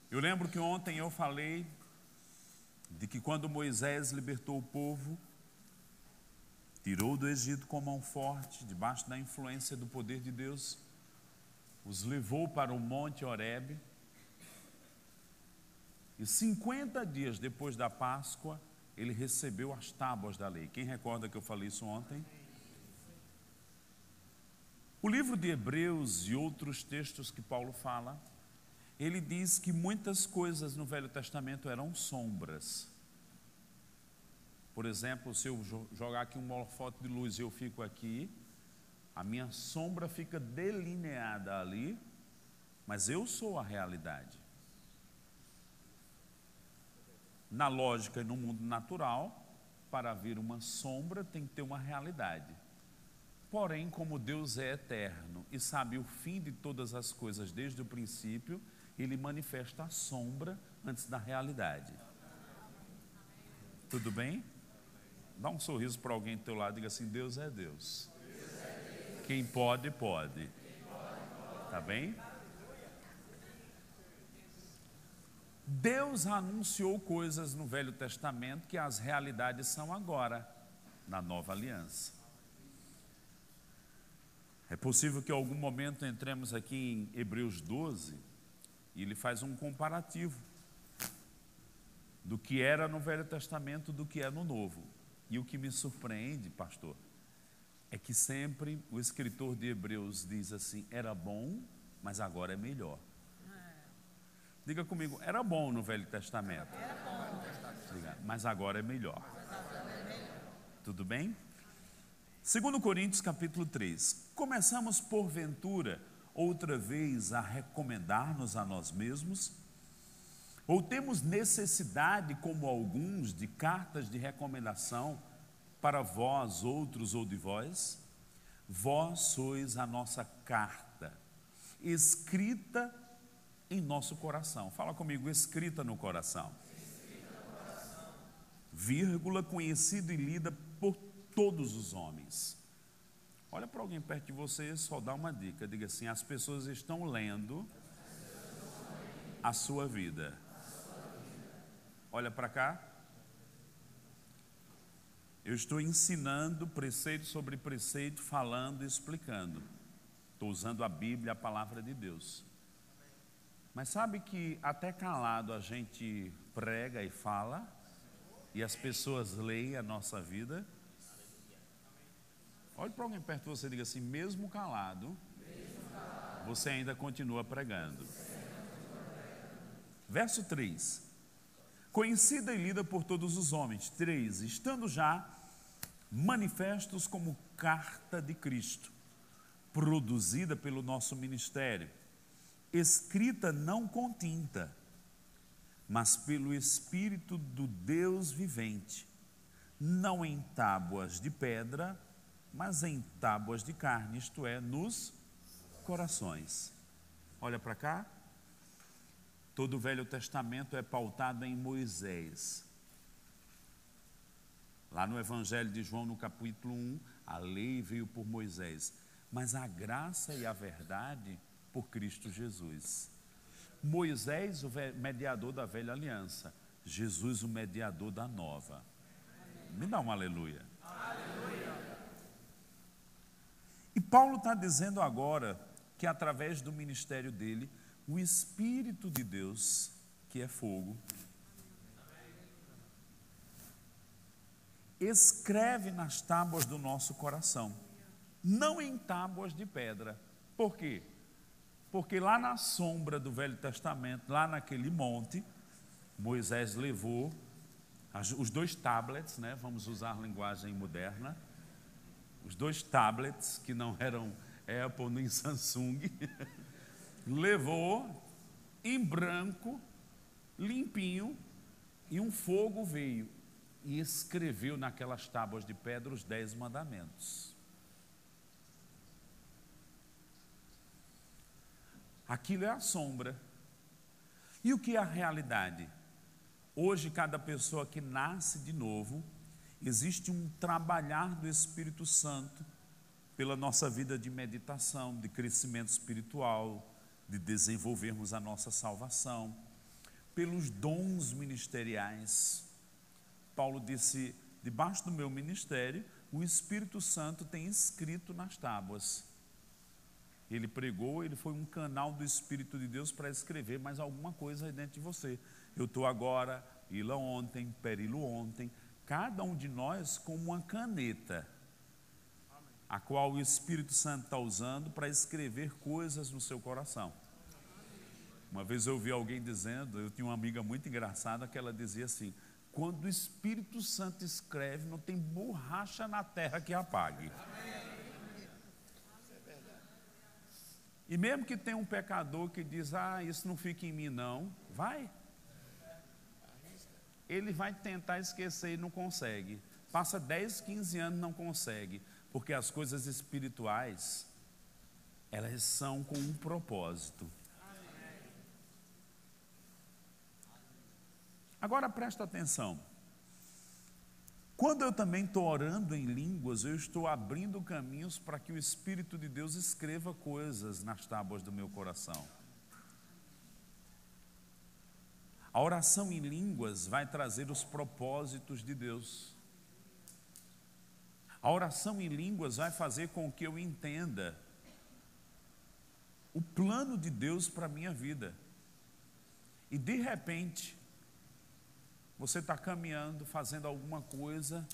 Eu lembro que ontem eu falei de que quando Moisés libertou o povo, tirou do Egito com mão forte, debaixo da influência do poder de Deus, os levou para o monte Horebe, e 50 dias depois da Páscoa, ele recebeu as tábuas da lei. Quem recorda que eu falei isso ontem? O livro de Hebreus e outros textos que Paulo fala, ele diz que muitas coisas no Velho Testamento eram sombras. Por exemplo, se eu jogar aqui um holofote de luz e eu fico aqui, a minha sombra fica delineada ali, mas eu sou a realidade. Na lógica e no mundo natural, para vir uma sombra tem que ter uma realidade. Porém, como Deus é eterno e sabe o fim de todas as coisas desde o princípio, ele manifesta a sombra antes da realidade. Tudo bem? Dá um sorriso para alguém do teu lado e diga assim: Deus é Deus. Quem pode, pode. Tá bem? Deus anunciou coisas no Velho Testamento que as realidades são agora, na nova aliança. É possível que em algum momento entremos aqui em Hebreus 12 e ele faz um comparativo do que era no Velho Testamento do que é no Novo. E o que me surpreende, pastor, é que sempre o escritor de Hebreus diz assim: era bom, mas agora é melhor. Diga comigo, era bom no Velho Testamento. Era bom. Diga, mas agora é melhor. Tudo bem? Segundo Coríntios capítulo 3. Começamos porventura outra vez a recomendar-nos a nós mesmos? Ou temos necessidade, como alguns, de cartas de recomendação para vós outros ou de vós? Vós sois a nossa carta, escrita em nosso coração. Fala comigo, escrita no coração. Escrita no coração. Vírgula, conhecida e lida por todos os homens. Olha para alguém perto de você e só dá uma dica. Diga assim: as pessoas estão lendo a sua vida. Olha para cá. Eu estou ensinando preceito sobre preceito, falando e explicando. Estou usando a Bíblia, a palavra de Deus. Mas sabe que até calado a gente prega e fala, e as pessoas leem a nossa vida. Olhe para alguém perto de você e diga assim: mesmo calado, você ainda continua pregando. Verso 3: Conhecida e lida por todos os homens. 3: Estando já manifestos como carta de Cristo, produzida pelo nosso ministério escrita não com tinta, mas pelo Espírito do Deus vivente, não em tábuas de pedra, mas em tábuas de carne, isto é, nos corações. Olha para cá. Todo o Velho Testamento é pautado em Moisés. Lá no Evangelho de João, no capítulo 1, a lei veio por Moisés, mas a graça e a verdade por Cristo Jesus. Moisés, o mediador da velha aliança, Jesus, o mediador da nova. Me dá um aleluia. aleluia. E Paulo está dizendo agora que através do ministério dele, o Espírito de Deus, que é fogo, escreve nas tábuas do nosso coração, não em tábuas de pedra. Por quê? Porque lá na sombra do Velho Testamento, lá naquele monte, Moisés levou as, os dois tablets, né? vamos usar a linguagem moderna, os dois tablets, que não eram Apple nem Samsung, levou em branco, limpinho, e um fogo veio e escreveu naquelas tábuas de pedra os dez mandamentos. Aquilo é a sombra. E o que é a realidade? Hoje, cada pessoa que nasce de novo, existe um trabalhar do Espírito Santo pela nossa vida de meditação, de crescimento espiritual, de desenvolvermos a nossa salvação, pelos dons ministeriais. Paulo disse: debaixo do meu ministério, o Espírito Santo tem escrito nas tábuas ele pregou, ele foi um canal do Espírito de Deus para escrever mais alguma coisa aí dentro de você. Eu estou agora, Ila ontem, Perilo ontem, cada um de nós com uma caneta. A qual o Espírito Santo está usando para escrever coisas no seu coração. Uma vez eu ouvi alguém dizendo, eu tinha uma amiga muito engraçada que ela dizia assim: quando o Espírito Santo escreve, não tem borracha na terra que apague. E mesmo que tenha um pecador que diz, ah, isso não fica em mim, não, vai. Ele vai tentar esquecer e não consegue. Passa 10, 15 anos não consegue, porque as coisas espirituais, elas são com um propósito. Agora presta atenção. Quando eu também estou orando em línguas, eu estou abrindo caminhos para que o Espírito de Deus escreva coisas nas tábuas do meu coração. A oração em línguas vai trazer os propósitos de Deus. A oração em línguas vai fazer com que eu entenda o plano de Deus para a minha vida. E de repente, você está caminhando, fazendo alguma coisa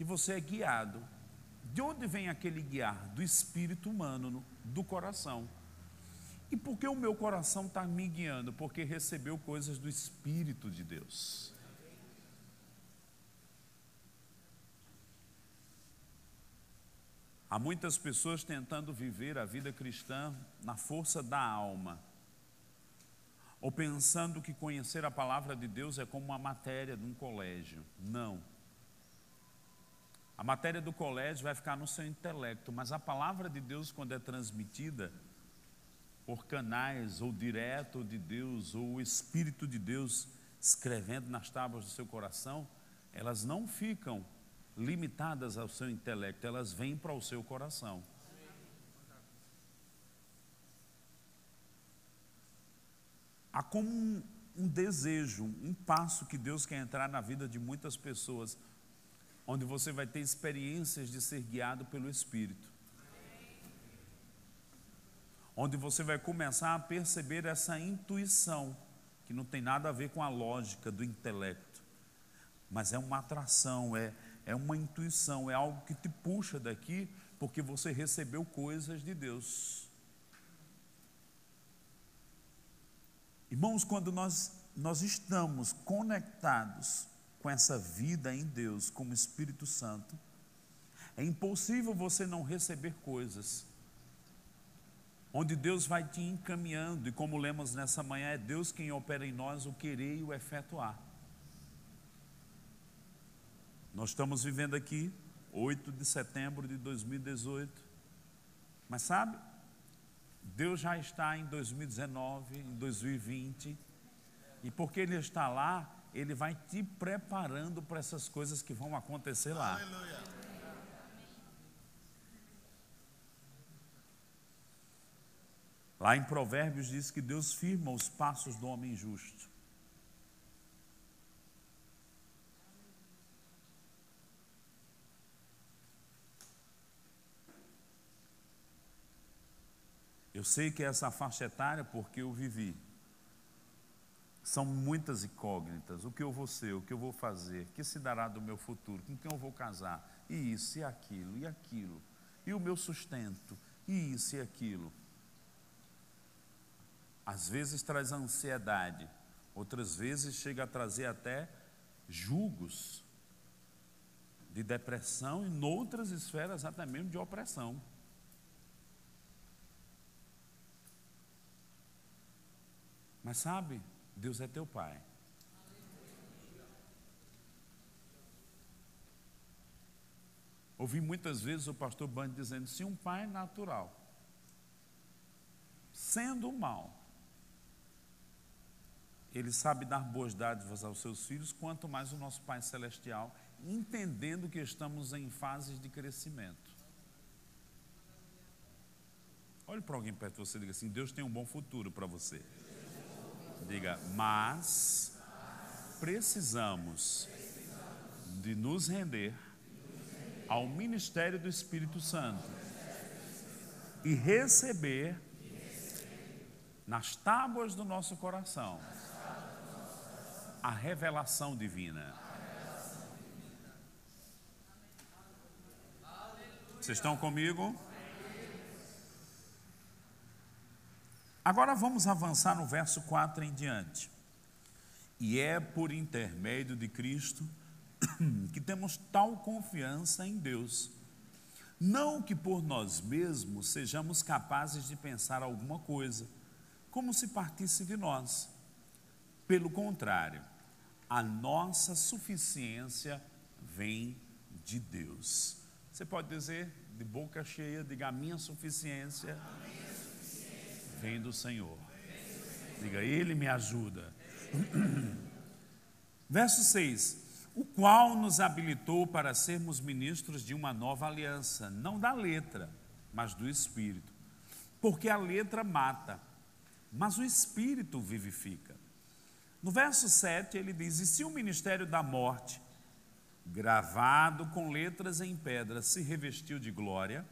e você é guiado. De onde vem aquele guiar? Do espírito humano, do coração. E por que o meu coração está me guiando? Porque recebeu coisas do Espírito de Deus. Há muitas pessoas tentando viver a vida cristã na força da alma ou pensando que conhecer a palavra de Deus é como uma matéria de um colégio. Não. A matéria do colégio vai ficar no seu intelecto, mas a palavra de Deus, quando é transmitida por canais, ou direto de Deus, ou o Espírito de Deus escrevendo nas tábuas do seu coração, elas não ficam limitadas ao seu intelecto, elas vêm para o seu coração. há como um, um desejo, um passo que Deus quer entrar na vida de muitas pessoas, onde você vai ter experiências de ser guiado pelo Espírito. Onde você vai começar a perceber essa intuição, que não tem nada a ver com a lógica do intelecto, mas é uma atração, é, é uma intuição, é algo que te puxa daqui, porque você recebeu coisas de Deus. Irmãos, quando nós, nós estamos conectados com essa vida em Deus, como Espírito Santo, é impossível você não receber coisas. Onde Deus vai te encaminhando, e como lemos nessa manhã, é Deus quem opera em nós o querer e o efetuar. Nós estamos vivendo aqui, 8 de setembro de 2018, mas sabe, Deus já está em 2019, em 2020, e porque Ele está lá, Ele vai te preparando para essas coisas que vão acontecer lá. Aleluia. Lá em Provérbios diz que Deus firma os passos do homem justo. Eu sei que é essa faixa etária porque eu vivi. São muitas incógnitas. O que eu vou ser, o que eu vou fazer, o que se dará do meu futuro, com quem eu vou casar, e isso, e aquilo, e aquilo, e o meu sustento, e isso e aquilo. Às vezes traz ansiedade, outras vezes chega a trazer até julgos de depressão e, em outras esferas, até mesmo de opressão. Mas sabe, Deus é teu pai. Ouvi muitas vezes o pastor Band dizendo: se um pai natural, sendo mal, ele sabe dar boas dádivas aos seus filhos, quanto mais o nosso Pai Celestial, entendendo que estamos em fases de crescimento. Olhe para alguém perto de você e diga assim: Deus tem um bom futuro para você. Diga, mas precisamos de nos render ao ministério do Espírito Santo e receber nas tábuas do nosso coração a revelação divina. Vocês estão comigo? Agora vamos avançar no verso 4 em diante. E é por intermédio de Cristo que temos tal confiança em Deus. Não que por nós mesmos sejamos capazes de pensar alguma coisa, como se partisse de nós. Pelo contrário, a nossa suficiência vem de Deus. Você pode dizer de boca cheia, diga: a minha suficiência, a minha suficiência vem do Senhor. Diga: Ele me ajuda. Verso 6: O qual nos habilitou para sermos ministros de uma nova aliança, não da letra, mas do Espírito. Porque a letra mata, mas o Espírito vivifica. No verso 7 ele diz: E se o ministério da morte, gravado com letras em pedra, se revestiu de glória,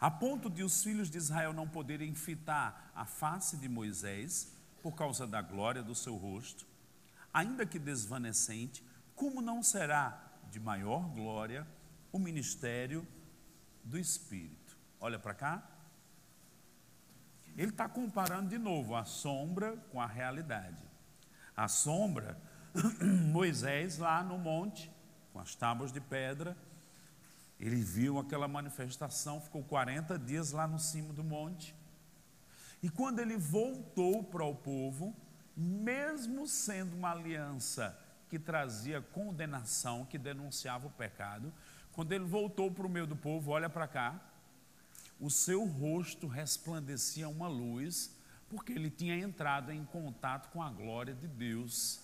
a ponto de os filhos de Israel não poderem fitar a face de Moisés, por causa da glória do seu rosto, ainda que desvanecente, como não será de maior glória o ministério do Espírito? Olha para cá. Ele está comparando de novo a sombra com a realidade. A sombra, Moisés lá no monte, com as tábuas de pedra, ele viu aquela manifestação, ficou 40 dias lá no cimo do monte. E quando ele voltou para o povo, mesmo sendo uma aliança que trazia condenação, que denunciava o pecado, quando ele voltou para o meio do povo, olha para cá, o seu rosto resplandecia uma luz, porque ele tinha entrado em contato com a glória de Deus,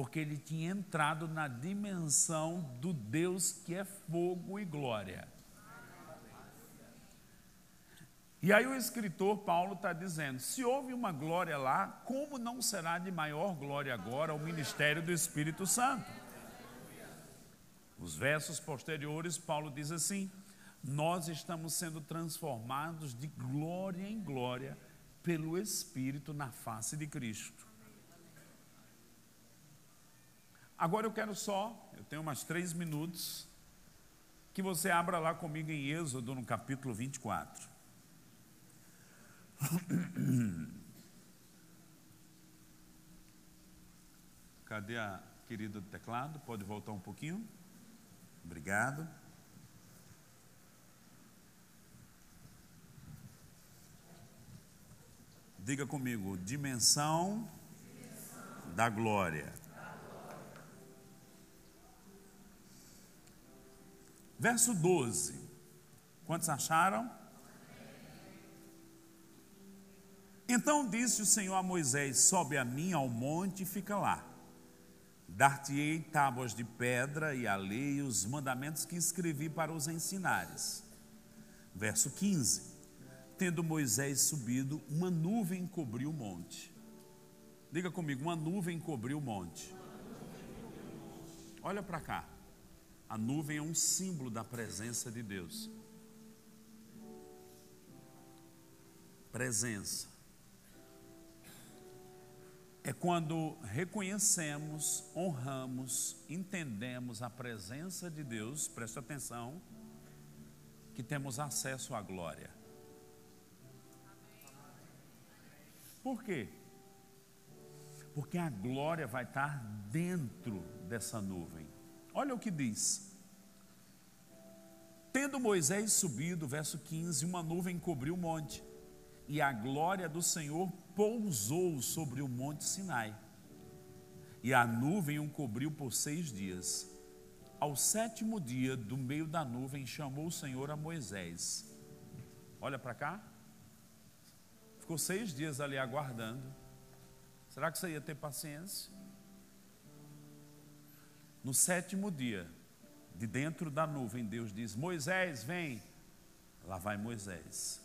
porque ele tinha entrado na dimensão do Deus que é fogo e glória. E aí o escritor Paulo está dizendo: se houve uma glória lá, como não será de maior glória agora o ministério do Espírito Santo? Os versos posteriores, Paulo diz assim: nós estamos sendo transformados de glória em glória pelo Espírito na face de Cristo. Agora eu quero só, eu tenho mais três minutos, que você abra lá comigo em Êxodo, no capítulo 24. Cadê a querida do teclado? Pode voltar um pouquinho? Obrigado. Diga comigo, dimensão, dimensão. da glória. Verso 12. Quantos acharam? Então disse o Senhor a Moisés: Sobe a mim ao monte e fica lá. Dar-te-ei tábuas de pedra e a lei e os mandamentos que escrevi para os ensinares. Verso 15: Tendo Moisés subido, uma nuvem cobriu o monte. Diga comigo: uma nuvem cobriu o monte. Olha para cá. A nuvem é um símbolo da presença de Deus. Presença é quando reconhecemos, honramos, entendemos a presença de Deus, presta atenção, que temos acesso à glória. Por quê? Porque a glória vai estar dentro dessa nuvem. Olha o que diz. Tendo Moisés subido, verso 15, uma nuvem cobriu o monte, e a glória do Senhor pousou sobre o monte Sinai. E a nuvem o cobriu por seis dias. Ao sétimo dia, do meio da nuvem, chamou o Senhor a Moisés. Olha para cá. Ficou seis dias ali aguardando. Será que você ia ter paciência? No sétimo dia, de dentro da nuvem, Deus diz: Moisés, vem. Lá vai Moisés.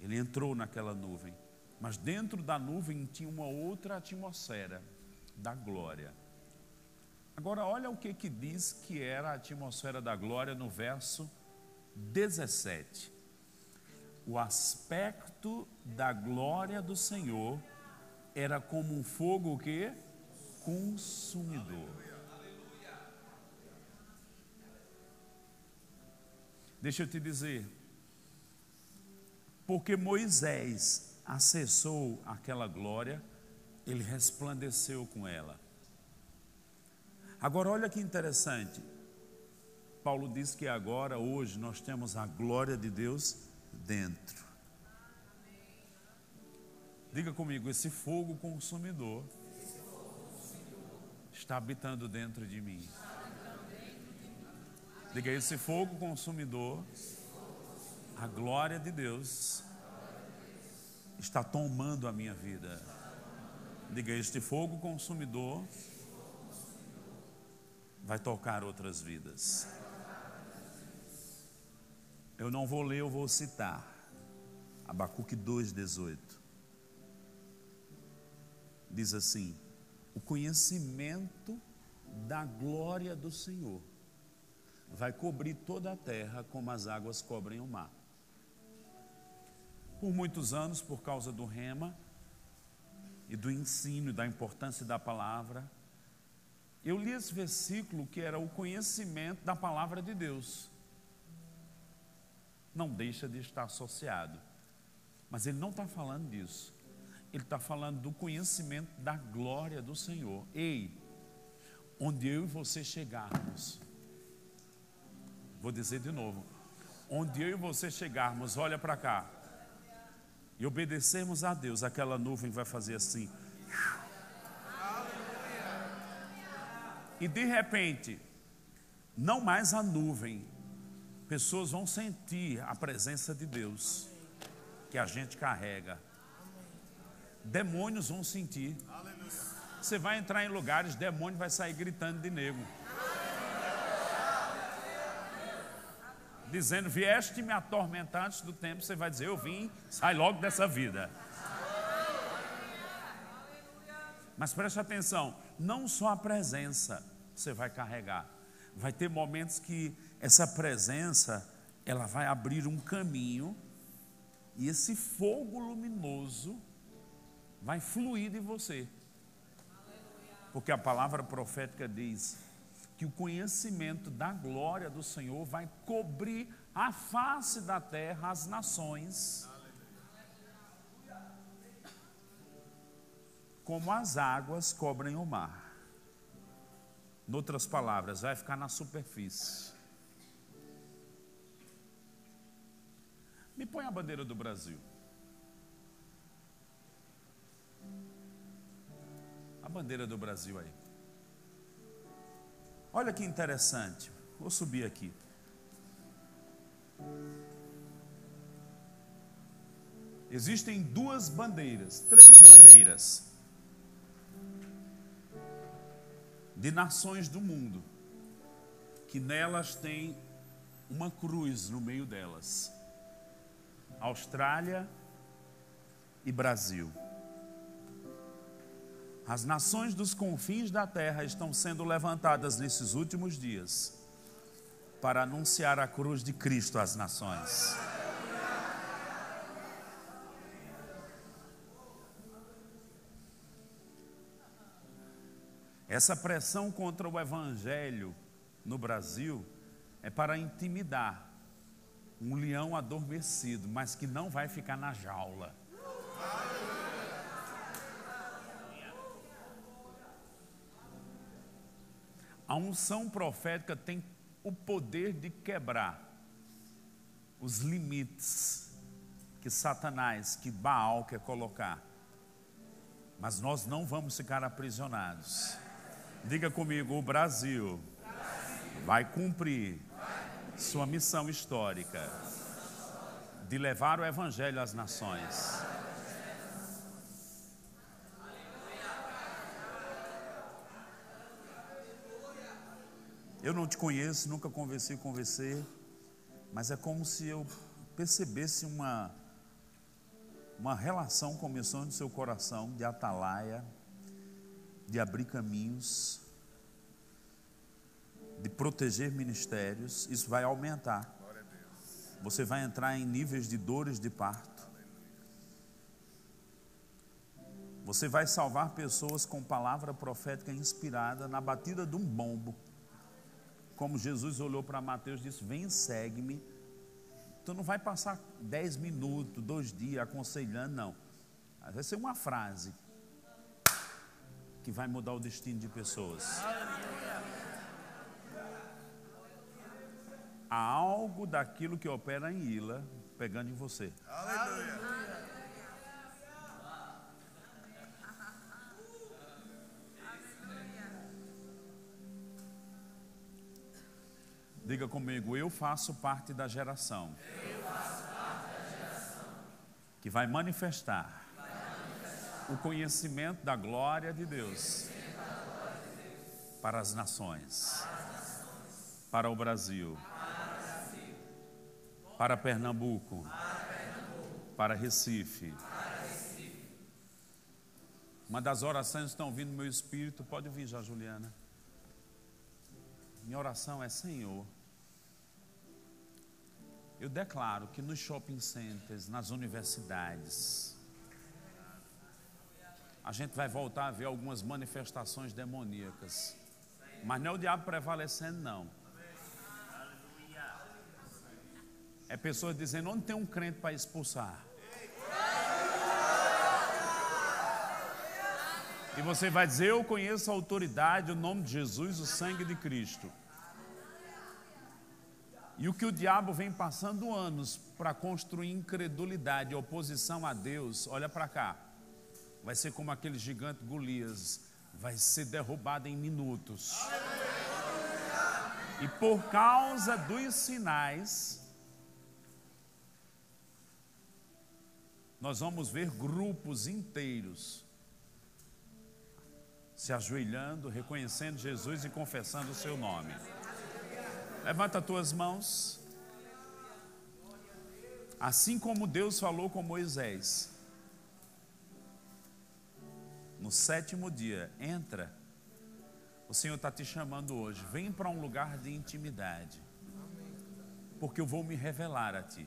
Ele entrou naquela nuvem, mas dentro da nuvem tinha uma outra atmosfera da glória. Agora, olha o que, que diz que era a atmosfera da glória no verso 17. O aspecto da glória do Senhor era como um fogo que consumidor. Deixa eu te dizer, porque Moisés acessou aquela glória, ele resplandeceu com ela. Agora, olha que interessante. Paulo diz que agora, hoje, nós temos a glória de Deus dentro. Diga comigo, esse fogo consumidor está habitando dentro de mim. Diga, esse fogo consumidor, a glória de Deus está tomando a minha vida. Diga, este fogo consumidor vai tocar outras vidas. Eu não vou ler, eu vou citar. Abacuque 2,18. Diz assim: O conhecimento da glória do Senhor vai cobrir toda a terra como as águas cobrem o mar. Por muitos anos, por causa do rema e do ensino e da importância da palavra, eu li esse versículo que era o conhecimento da palavra de Deus. Não deixa de estar associado. Mas ele não está falando disso. Ele está falando do conhecimento da glória do Senhor. Ei, onde eu e você chegarmos, vou dizer de novo, onde eu e você chegarmos, olha para cá, e obedecermos a Deus, aquela nuvem vai fazer assim. E de repente, não mais a nuvem, pessoas vão sentir a presença de Deus que a gente carrega. Demônios vão sentir. Você vai entrar em lugares, demônio vai sair gritando de nego. Dizendo, vieste me atormentar antes do tempo, você vai dizer, eu vim, sai logo dessa vida. Mas preste atenção, não só a presença, você vai carregar. Vai ter momentos que essa presença ela vai abrir um caminho e esse fogo luminoso vai fluir de você. Porque a palavra profética diz que o conhecimento da glória do Senhor vai cobrir a face da terra, as nações, como as águas cobrem o mar. Em outras palavras, vai ficar na superfície. Me põe a bandeira do Brasil. A bandeira do Brasil aí. Olha que interessante. Vou subir aqui. Existem duas bandeiras, três bandeiras de nações do mundo, que nelas tem uma cruz no meio delas: Austrália e Brasil. As nações dos confins da terra estão sendo levantadas nesses últimos dias para anunciar a cruz de Cristo às nações. Essa pressão contra o evangelho no Brasil é para intimidar um leão adormecido, mas que não vai ficar na jaula. A unção profética tem o poder de quebrar os limites que Satanás, que Baal quer colocar. Mas nós não vamos ficar aprisionados. Diga comigo: o Brasil, vai cumprir sua missão histórica de levar o Evangelho às nações. Eu não te conheço, nunca conversei com você, mas é como se eu percebesse uma, uma relação começando no seu coração de atalaia, de abrir caminhos, de proteger ministérios, isso vai aumentar. Você vai entrar em níveis de dores de parto. Você vai salvar pessoas com palavra profética inspirada na batida de um bombo. Como Jesus olhou para Mateus e disse: Vem, segue-me, Tu não vai passar dez minutos, dois dias aconselhando, não. Vai ser uma frase que vai mudar o destino de pessoas. Há algo daquilo que opera em Ila pegando em você. Aleluia. Diga comigo, eu faço parte da geração, que vai manifestar, o conhecimento da glória de Deus, para as nações, para o Brasil, para Pernambuco, para Recife. Uma das orações que estão vindo no meu espírito, pode vir já, Juliana. Minha oração é: Senhor, eu declaro que nos shopping centers, nas universidades, a gente vai voltar a ver algumas manifestações demoníacas. Mas não é o diabo prevalecendo, não. É pessoas dizendo: onde tem um crente para expulsar? E você vai dizer: Eu conheço a autoridade, o nome de Jesus, o sangue de Cristo. E o que o diabo vem passando anos para construir incredulidade, oposição a Deus, olha para cá, vai ser como aquele gigante Golias, vai ser derrubado em minutos. E por causa dos sinais, nós vamos ver grupos inteiros se ajoelhando, reconhecendo Jesus e confessando o seu nome. Levanta as tuas mãos. Assim como Deus falou com Moisés, no sétimo dia, entra. O Senhor está te chamando hoje. Vem para um lugar de intimidade, porque eu vou me revelar a ti.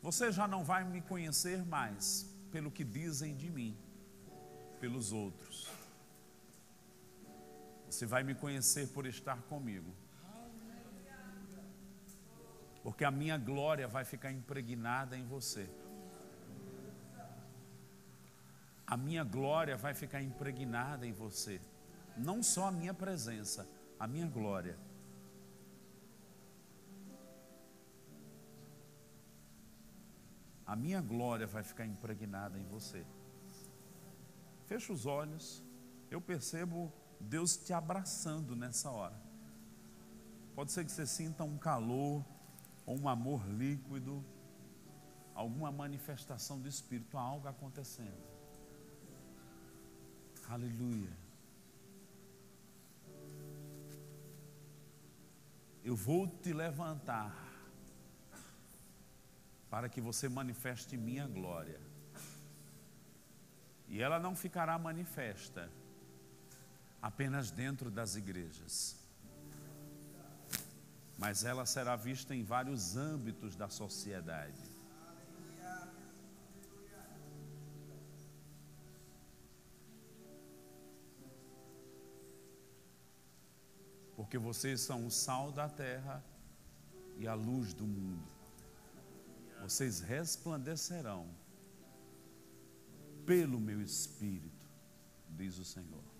Você já não vai me conhecer mais pelo que dizem de mim, pelos outros. Você vai me conhecer por estar comigo. Porque a minha glória vai ficar impregnada em você. A minha glória vai ficar impregnada em você. Não só a minha presença, a minha glória. a minha glória vai ficar impregnada em você. Fecha os olhos, eu percebo Deus te abraçando nessa hora. Pode ser que você sinta um calor, ou um amor líquido, alguma manifestação do Espírito, algo acontecendo. Aleluia. Eu vou te levantar para que você manifeste minha glória. E ela não ficará manifesta apenas dentro das igrejas, mas ela será vista em vários âmbitos da sociedade. Porque vocês são o sal da terra e a luz do mundo vocês resplandecerão pelo meu espírito, diz o Senhor.